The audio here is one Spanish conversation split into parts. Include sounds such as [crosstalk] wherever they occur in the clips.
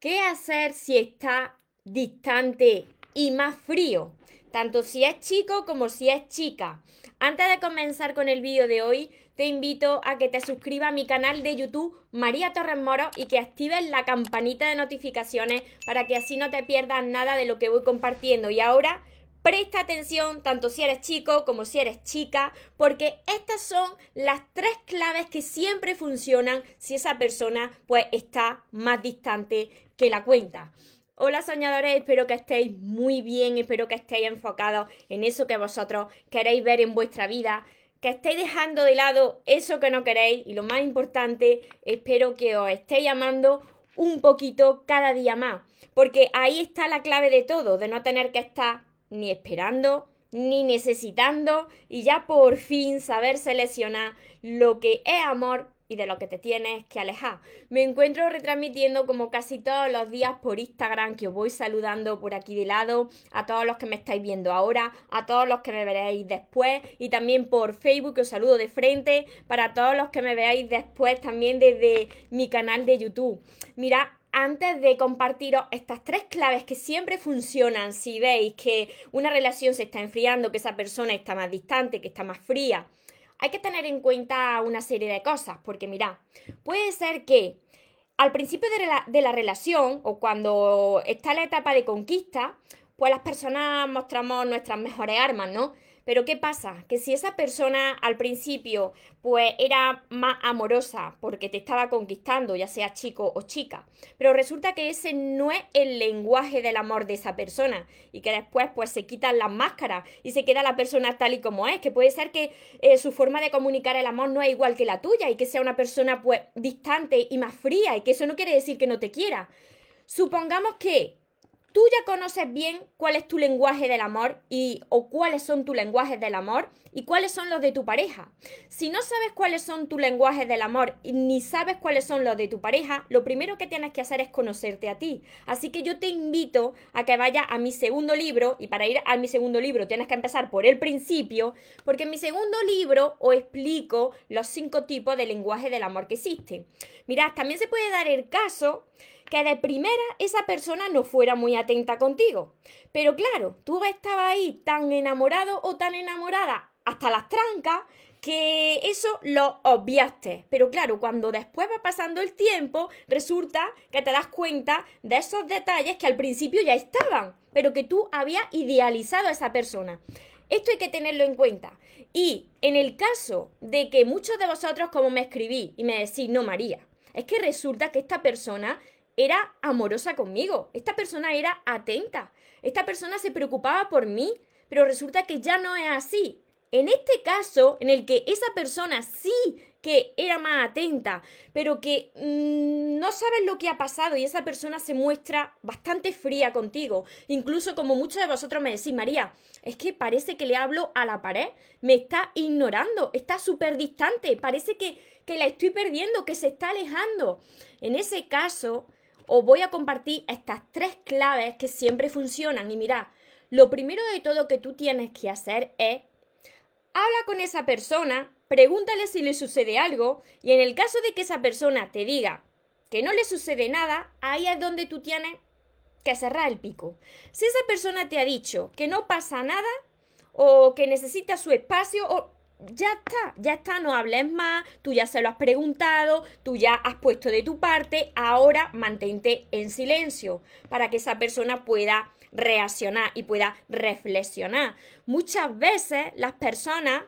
¿Qué hacer si está distante y más frío? Tanto si es chico como si es chica. Antes de comenzar con el vídeo de hoy, te invito a que te suscribas a mi canal de YouTube María Torres Moro y que actives la campanita de notificaciones para que así no te pierdas nada de lo que voy compartiendo. Y ahora Presta atención tanto si eres chico como si eres chica, porque estas son las tres claves que siempre funcionan si esa persona pues está más distante que la cuenta. Hola soñadores, espero que estéis muy bien, espero que estéis enfocados en eso que vosotros queréis ver en vuestra vida, que estéis dejando de lado eso que no queréis y lo más importante, espero que os estéis amando un poquito cada día más, porque ahí está la clave de todo, de no tener que estar ni esperando, ni necesitando y ya por fin saber seleccionar lo que es amor y de lo que te tienes que alejar. Me encuentro retransmitiendo como casi todos los días por Instagram, que os voy saludando por aquí de lado, a todos los que me estáis viendo ahora, a todos los que me veréis después, y también por Facebook, que os saludo de frente, para todos los que me veáis después también desde mi canal de YouTube. Mira, antes de compartiros estas tres claves que siempre funcionan si veis que una relación se está enfriando, que esa persona está más distante, que está más fría, hay que tener en cuenta una serie de cosas, porque mirad, puede ser que al principio de la, de la relación o cuando está la etapa de conquista, pues las personas mostramos nuestras mejores armas, ¿no? Pero ¿qué pasa? Que si esa persona al principio pues era más amorosa porque te estaba conquistando, ya sea chico o chica, pero resulta que ese no es el lenguaje del amor de esa persona y que después pues se quitan las máscaras y se queda la persona tal y como es, que puede ser que eh, su forma de comunicar el amor no es igual que la tuya y que sea una persona pues distante y más fría y que eso no quiere decir que no te quiera. Supongamos que Tú ya conoces bien cuál es tu lenguaje del amor y o cuáles son tus lenguajes del amor y cuáles son los de tu pareja. Si no sabes cuáles son tus lenguajes del amor y ni sabes cuáles son los de tu pareja, lo primero que tienes que hacer es conocerte a ti. Así que yo te invito a que vayas a mi segundo libro y para ir a mi segundo libro tienes que empezar por el principio, porque en mi segundo libro os explico los cinco tipos de lenguaje del amor que existen. Mirad, también se puede dar el caso que de primera esa persona no fuera muy atenta contigo. Pero claro, tú estabas ahí tan enamorado o tan enamorada hasta las trancas que eso lo obviaste. Pero claro, cuando después va pasando el tiempo, resulta que te das cuenta de esos detalles que al principio ya estaban, pero que tú habías idealizado a esa persona. Esto hay que tenerlo en cuenta. Y en el caso de que muchos de vosotros, como me escribí y me decís, no, María, es que resulta que esta persona era amorosa conmigo, esta persona era atenta, esta persona se preocupaba por mí, pero resulta que ya no es así. En este caso, en el que esa persona sí que era más atenta, pero que mm, no sabes lo que ha pasado y esa persona se muestra bastante fría contigo. Incluso como muchos de vosotros me decís, María, es que parece que le hablo a la pared, me está ignorando, está súper distante, parece que, que la estoy perdiendo, que se está alejando. En ese caso, os voy a compartir estas tres claves que siempre funcionan. Y mirad, lo primero de todo que tú tienes que hacer es habla con esa persona, pregúntale si le sucede algo y en el caso de que esa persona te diga que no le sucede nada, ahí es donde tú tienes que cerrar el pico. Si esa persona te ha dicho que no pasa nada o que necesita su espacio o ya está, ya está, no hables más, tú ya se lo has preguntado, tú ya has puesto de tu parte, ahora mantente en silencio para que esa persona pueda reaccionar y pueda reflexionar. Muchas veces las personas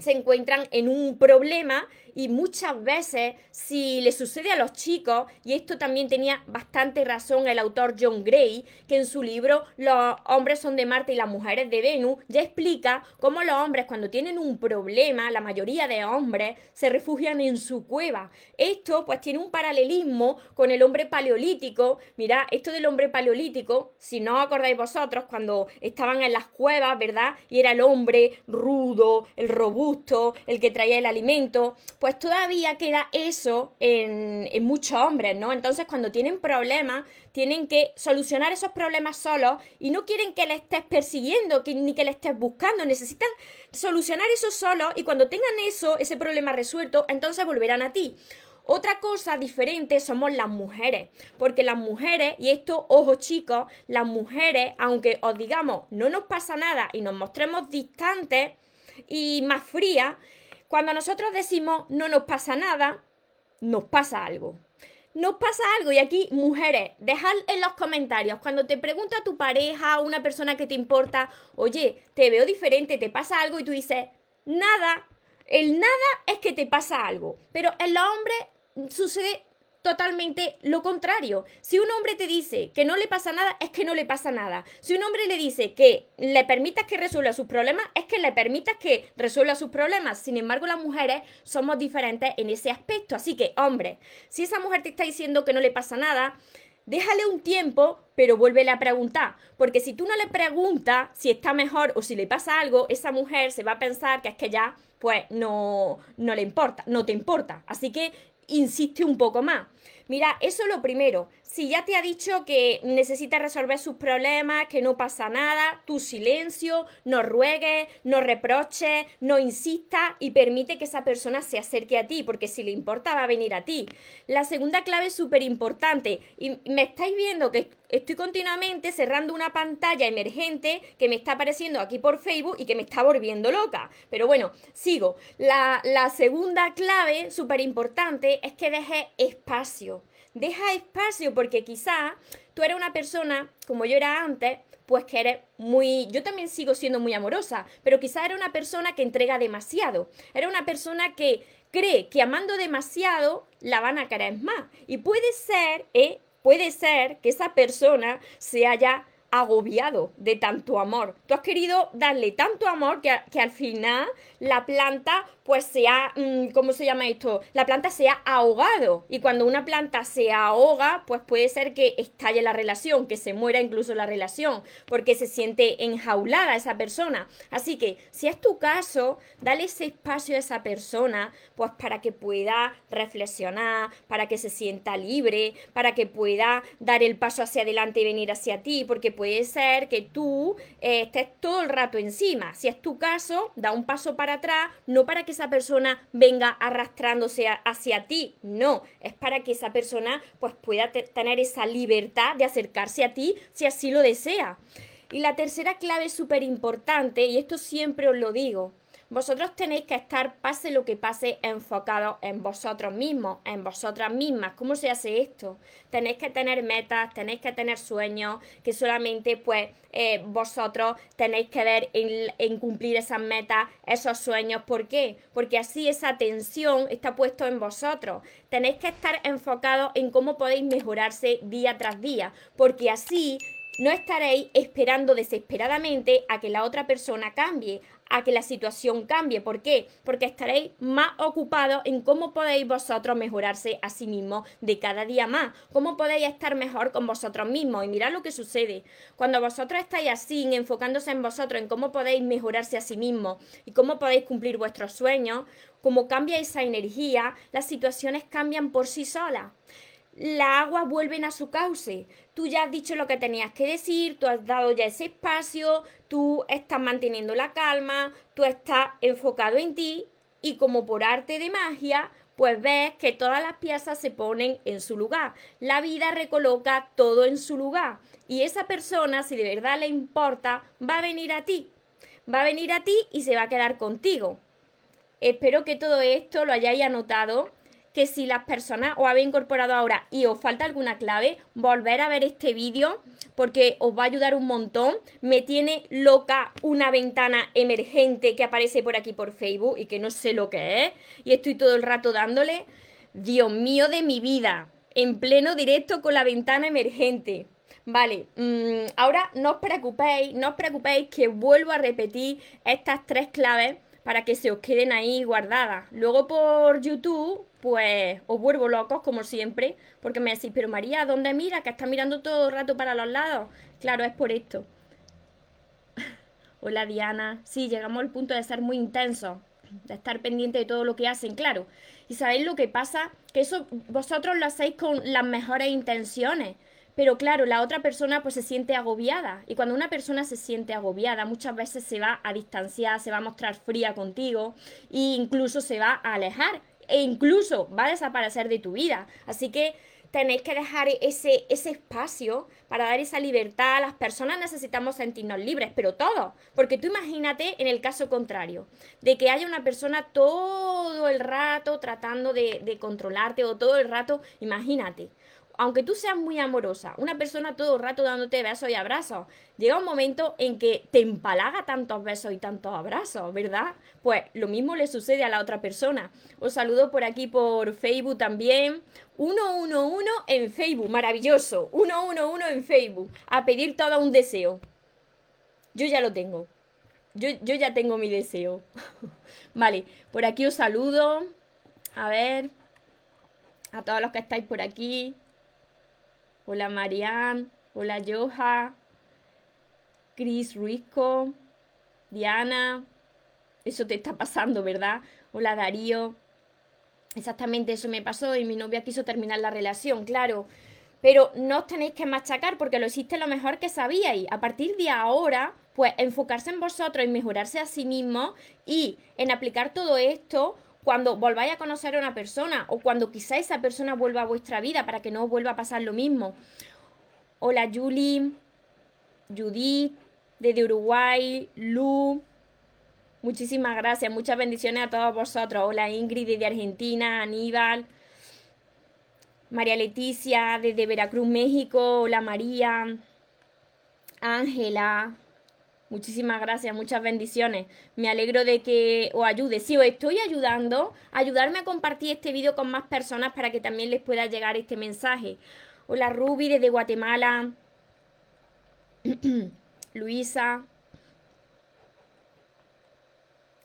se encuentran en un problema y muchas veces si le sucede a los chicos, y esto también tenía bastante razón el autor John Gray, que en su libro Los hombres son de Marte y las mujeres de Venus, ya explica cómo los hombres cuando tienen un problema, la mayoría de hombres se refugian en su cueva. Esto pues tiene un paralelismo con el hombre paleolítico. Mira, esto del hombre paleolítico, si no acordáis vosotros, cuando estaban en las cuevas, ¿verdad? Y era el hombre rudo, el robusto, el que traía el alimento pues todavía queda eso en, muchos hombres, ¿no? Entonces cuando tienen problemas, tienen que solucionar esos problemas solos y no quieren que le estés persiguiendo ni que le estés buscando, necesitan solucionar eso solos y cuando tengan eso, ese problema resuelto, entonces volverán a ti. Otra cosa diferente somos las mujeres, porque las mujeres, y esto, ojo chicos, las mujeres, aunque os digamos no nos pasa nada y nos mostremos distantes y más frías, cuando nosotros decimos no nos pasa nada, nos pasa algo. Nos pasa algo y aquí, mujeres, dejad en los comentarios, cuando te pregunta tu pareja o una persona que te importa, oye, te veo diferente, te pasa algo y tú dices, nada, el nada es que te pasa algo, pero en los hombres sucede totalmente lo contrario. Si un hombre te dice que no le pasa nada, es que no le pasa nada. Si un hombre le dice que le permitas que resuelva sus problemas, es que le permitas que resuelva sus problemas. Sin embargo, las mujeres somos diferentes en ese aspecto. Así que, hombre, si esa mujer te está diciendo que no le pasa nada, déjale un tiempo, pero vuélvele a preguntar. Porque si tú no le preguntas si está mejor o si le pasa algo, esa mujer se va a pensar que es que ya, pues, no, no le importa, no te importa. Así que insiste un poco más. Mira, eso es lo primero. Si ya te ha dicho que necesita resolver sus problemas, que no pasa nada, tu silencio, no ruegues, no reproches, no insistas y permite que esa persona se acerque a ti, porque si le importa va a venir a ti. La segunda clave es súper importante y me estáis viendo que estoy continuamente cerrando una pantalla emergente que me está apareciendo aquí por Facebook y que me está volviendo loca. Pero bueno, sigo. La, la segunda clave súper importante es que deje espacio Deja espacio porque quizá tú eres una persona, como yo era antes, pues que eres muy... Yo también sigo siendo muy amorosa, pero quizá era una persona que entrega demasiado. Era una persona que cree que amando demasiado la van a querer más. Y puede ser, ¿eh? Puede ser que esa persona se haya agobiado de tanto amor. Tú has querido darle tanto amor que, que al final la planta pues se ha, mm, ¿cómo se llama esto? La planta se ha ahogado. Y cuando una planta se ahoga, pues puede ser que estalle la relación, que se muera incluso la relación, porque se siente enjaulada esa persona. Así que, si es tu caso, dale ese espacio a esa persona, pues para que pueda reflexionar, para que se sienta libre, para que pueda dar el paso hacia adelante y venir hacia ti, porque puede ser que tú eh, estés todo el rato encima. Si es tu caso, da un paso para atrás, no para que esa persona venga arrastrándose hacia ti, no, es para que esa persona pues pueda tener esa libertad de acercarse a ti si así lo desea. Y la tercera clave súper importante, y esto siempre os lo digo, vosotros tenéis que estar, pase lo que pase, enfocados en vosotros mismos, en vosotras mismas. ¿Cómo se hace esto? Tenéis que tener metas, tenéis que tener sueños, que solamente pues eh, vosotros tenéis que ver en, cumplir esas metas, esos sueños. ¿Por qué? Porque así esa atención está puesto en vosotros. Tenéis que estar enfocados en cómo podéis mejorarse día tras día, porque así no estaréis esperando desesperadamente a que la otra persona cambie, a que la situación cambie. ¿Por qué? Porque estaréis más ocupados en cómo podéis vosotros mejorarse a sí mismos de cada día más, cómo podéis estar mejor con vosotros mismos. Y mirad lo que sucede. Cuando vosotros estáis así, enfocándose en vosotros, en cómo podéis mejorarse a sí mismos y cómo podéis cumplir vuestros sueños, como cambia esa energía, las situaciones cambian por sí solas las aguas vuelven a su cauce. Tú ya has dicho lo que tenías que decir, tú has dado ya ese espacio, tú estás manteniendo la calma, tú estás enfocado en ti y como por arte de magia, pues ves que todas las piezas se ponen en su lugar. La vida recoloca todo en su lugar. Y esa persona, si de verdad le importa, va a venir a ti. Va a venir a ti y se va a quedar contigo. Espero que todo esto lo hayáis anotado que si las personas os habéis incorporado ahora y os falta alguna clave, volver a ver este vídeo porque os va a ayudar un montón. Me tiene loca una ventana emergente que aparece por aquí por Facebook y que no sé lo que es y estoy todo el rato dándole. Dios mío de mi vida, en pleno directo con la ventana emergente. Vale, mm, ahora no os preocupéis, no os preocupéis que vuelvo a repetir estas tres claves para que se os queden ahí guardadas. Luego por YouTube pues os vuelvo locos como siempre, porque me decís, pero María, ¿dónde mira? Que está mirando todo el rato para los lados. Claro, es por esto. [laughs] Hola Diana, sí, llegamos al punto de ser muy intensos, de estar pendiente de todo lo que hacen, claro. Y sabéis lo que pasa, que eso vosotros lo hacéis con las mejores intenciones. Pero claro, la otra persona pues se siente agobiada. Y cuando una persona se siente agobiada, muchas veces se va a distanciar, se va a mostrar fría contigo e incluso se va a alejar e incluso va a desaparecer de tu vida. Así que tenéis que dejar ese, ese espacio para dar esa libertad. Las personas necesitamos sentirnos libres, pero todos. Porque tú imagínate en el caso contrario, de que haya una persona todo el rato tratando de, de controlarte o todo el rato, imagínate aunque tú seas muy amorosa, una persona todo el rato dándote besos y abrazos, llega un momento en que te empalaga tantos besos y tantos abrazos, ¿verdad? Pues lo mismo le sucede a la otra persona. Os saludo por aquí por Facebook también. 111 en Facebook, maravilloso. 111 en Facebook. A pedir todo un deseo. Yo ya lo tengo. Yo, yo ya tengo mi deseo. [laughs] vale, por aquí os saludo. A ver. A todos los que estáis por aquí. Hola Marianne, hola Joja, Chris Ruizco, Diana, eso te está pasando, ¿verdad? Hola Darío, exactamente eso me pasó y mi novia quiso terminar la relación, claro. Pero no os tenéis que machacar porque lo hiciste lo mejor que sabíais. A partir de ahora, pues enfocarse en vosotros, en mejorarse a sí mismo y en aplicar todo esto cuando volváis a conocer a una persona o cuando quizá esa persona vuelva a vuestra vida para que no vuelva a pasar lo mismo. Hola Julie, Judith, desde Uruguay, Lu. Muchísimas gracias, muchas bendiciones a todos vosotros. Hola Ingrid desde Argentina, Aníbal, María Leticia desde Veracruz, México. Hola María, Ángela, Muchísimas gracias, muchas bendiciones. Me alegro de que os ayude. Si os estoy ayudando, ayudarme a compartir este vídeo con más personas para que también les pueda llegar este mensaje. Hola Ruby desde Guatemala. [clears throat] Luisa.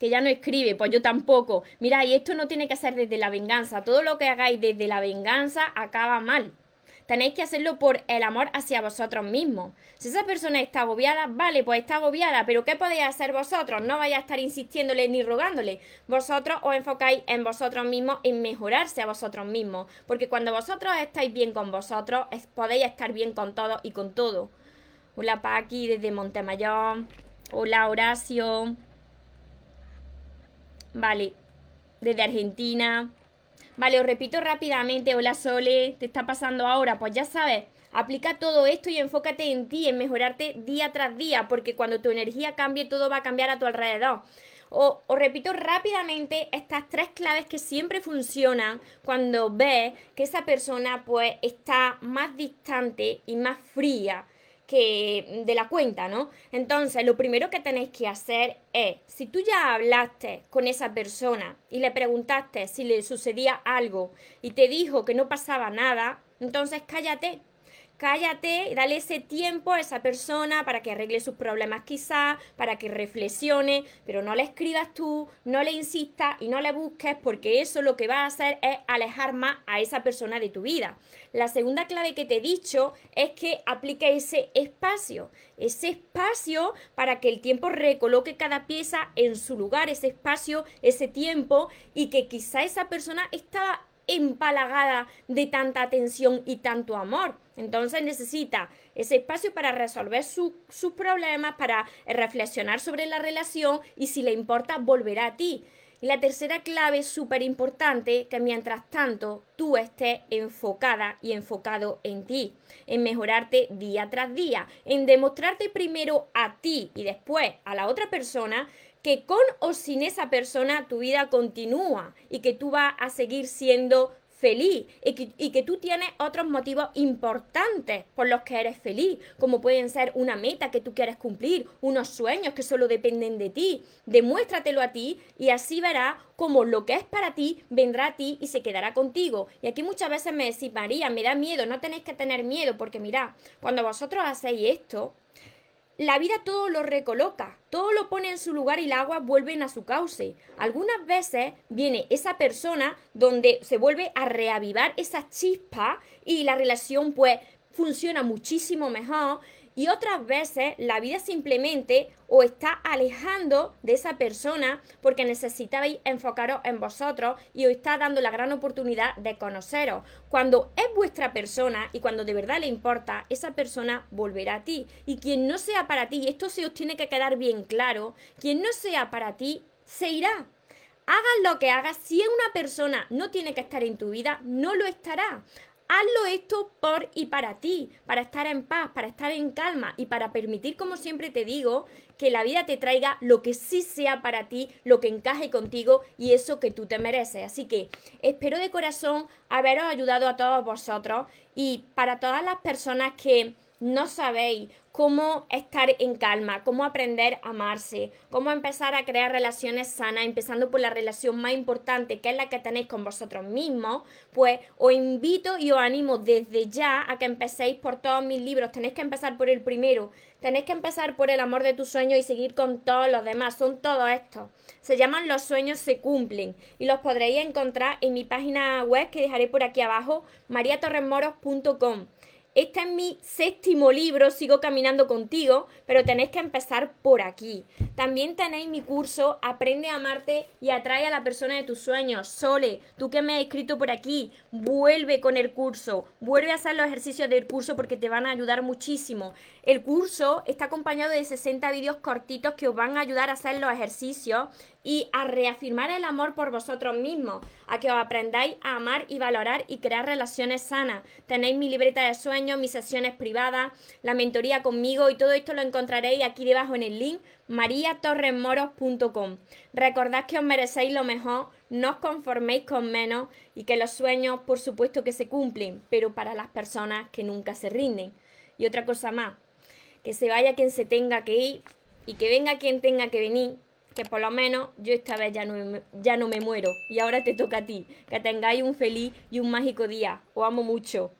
Que ya no escribe, pues yo tampoco. Mira, y esto no tiene que ser desde la venganza. Todo lo que hagáis desde la venganza acaba mal. Tenéis que hacerlo por el amor hacia vosotros mismos. Si esa persona está agobiada, vale, pues está agobiada, pero ¿qué podéis hacer vosotros? No vais a estar insistiéndole ni rogándole. Vosotros os enfocáis en vosotros mismos, en mejorarse a vosotros mismos. Porque cuando vosotros estáis bien con vosotros, podéis estar bien con todo y con todo. Hola Paqui desde Montemayor. Hola Horacio. Vale, desde Argentina. Vale, os repito rápidamente, hola Sole, ¿te está pasando ahora? Pues ya sabes, aplica todo esto y enfócate en ti, en mejorarte día tras día, porque cuando tu energía cambie, todo va a cambiar a tu alrededor. Os, repito rápidamente estas tres claves que siempre funcionan cuando ves que esa persona pues está más distante y más fría que de la cuenta, ¿no? Entonces, lo primero que tenéis que hacer es, si tú ya hablaste con esa persona y le preguntaste si le sucedía algo y te dijo que no pasaba nada, entonces cállate, cállate, dale ese tiempo a esa persona para que arregle sus problemas quizá, para que reflexione, pero no le escribas tú, no le insistas y no le busques porque eso lo que va a hacer es alejar más a esa persona de tu vida. La segunda clave que te he dicho es que aplique ese espacio, ese espacio para que el tiempo recoloque cada pieza en su lugar, ese espacio, ese tiempo y que quizá esa persona estaba empalagada de tanta atención y tanto amor. Entonces necesita ese espacio para resolver sus problemas, para reflexionar sobre la relación y si le importa, volverá a ti. Y la tercera clave súper importante, que mientras tanto tú estés enfocada y enfocado en ti, en mejorarte día tras día, en demostrarte primero a ti y después a la otra persona que con o sin esa persona tu vida continúa y que tú vas a seguir siendo feliz y que, tú tienes otros motivos importantes por los que eres feliz, como pueden ser una meta que tú quieres cumplir, unos sueños que solo dependen de ti. Demuéstratelo a ti y así verás como lo que es para ti vendrá a ti y se quedará contigo. Y aquí muchas veces me decís, María, me da miedo, no tenéis que tener miedo, porque mira, cuando vosotros hacéis esto, la vida todo lo recoloca, todo lo pone en su lugar y el agua vuelve a su cauce. Algunas veces viene esa persona donde se vuelve a reavivar esa chispa y la relación pues funciona muchísimo mejor y otras veces la vida simplemente os está alejando de esa persona porque necesitabais enfocaros en vosotros y os está dando la gran oportunidad de conoceros. Cuando es vuestra persona y cuando de verdad le importa, esa persona volverá a ti. Y quien no sea para ti, y esto se os tiene que quedar bien claro, quien no sea para ti, se irá hagas lo que hagas, si una persona no tiene que estar en tu vida, no lo estará. Hazlo esto por y para ti, para estar en paz, para estar en calma y para permitir, como siempre te digo, que la vida te traiga lo que sí sea para ti, lo que encaje contigo y eso que tú te mereces. Así que espero de corazón haberos ayudado a todos vosotros y para todas las personas que no sabéis cómo estar en calma, cómo aprender a amarse, cómo empezar a crear relaciones sanas, empezando por la relación más importante, que es la que tenéis con vosotros mismos, pues os invito y os animo desde ya a que empecéis por todos mis libros. Tenéis que empezar por el primero, tenéis que empezar por el amor de tus sueños y seguir con todos los demás. Son todos estos. Se llaman Los sueños se cumplen y los podréis encontrar en mi página web que dejaré por aquí abajo, mariatorremoros.com. Este es mi séptimo libro, sigo caminando contigo, pero tenéis que empezar por aquí. También tenéis mi curso Aprende a amarte y atrae a la persona de tus sueños. Sole, tú que me has escrito por aquí, vuelve con el curso, vuelve a hacer los ejercicios del curso porque te van a ayudar muchísimo. El curso está acompañado de 60 vídeos cortitos que os van a ayudar a hacer los ejercicios y a reafirmar el amor por vosotros mismos, a que os aprendáis a amar y valorar y crear relaciones sanas. Tenéis mi libreta de sueños, mis sesiones privadas, la mentoría conmigo y todo esto lo encontraréis aquí debajo en el link mariatorremoros.com. Recordad que os merecéis lo mejor, no os conforméis con menos y que los sueños por supuesto que se cumplen, pero para las personas que nunca se rinden. Y otra cosa más, que se vaya quien se tenga que ir y que venga quien tenga que venir, que por lo menos yo esta vez ya no, ya no me muero. Y ahora te toca a ti. Que tengáis un feliz y un mágico día. Os amo mucho.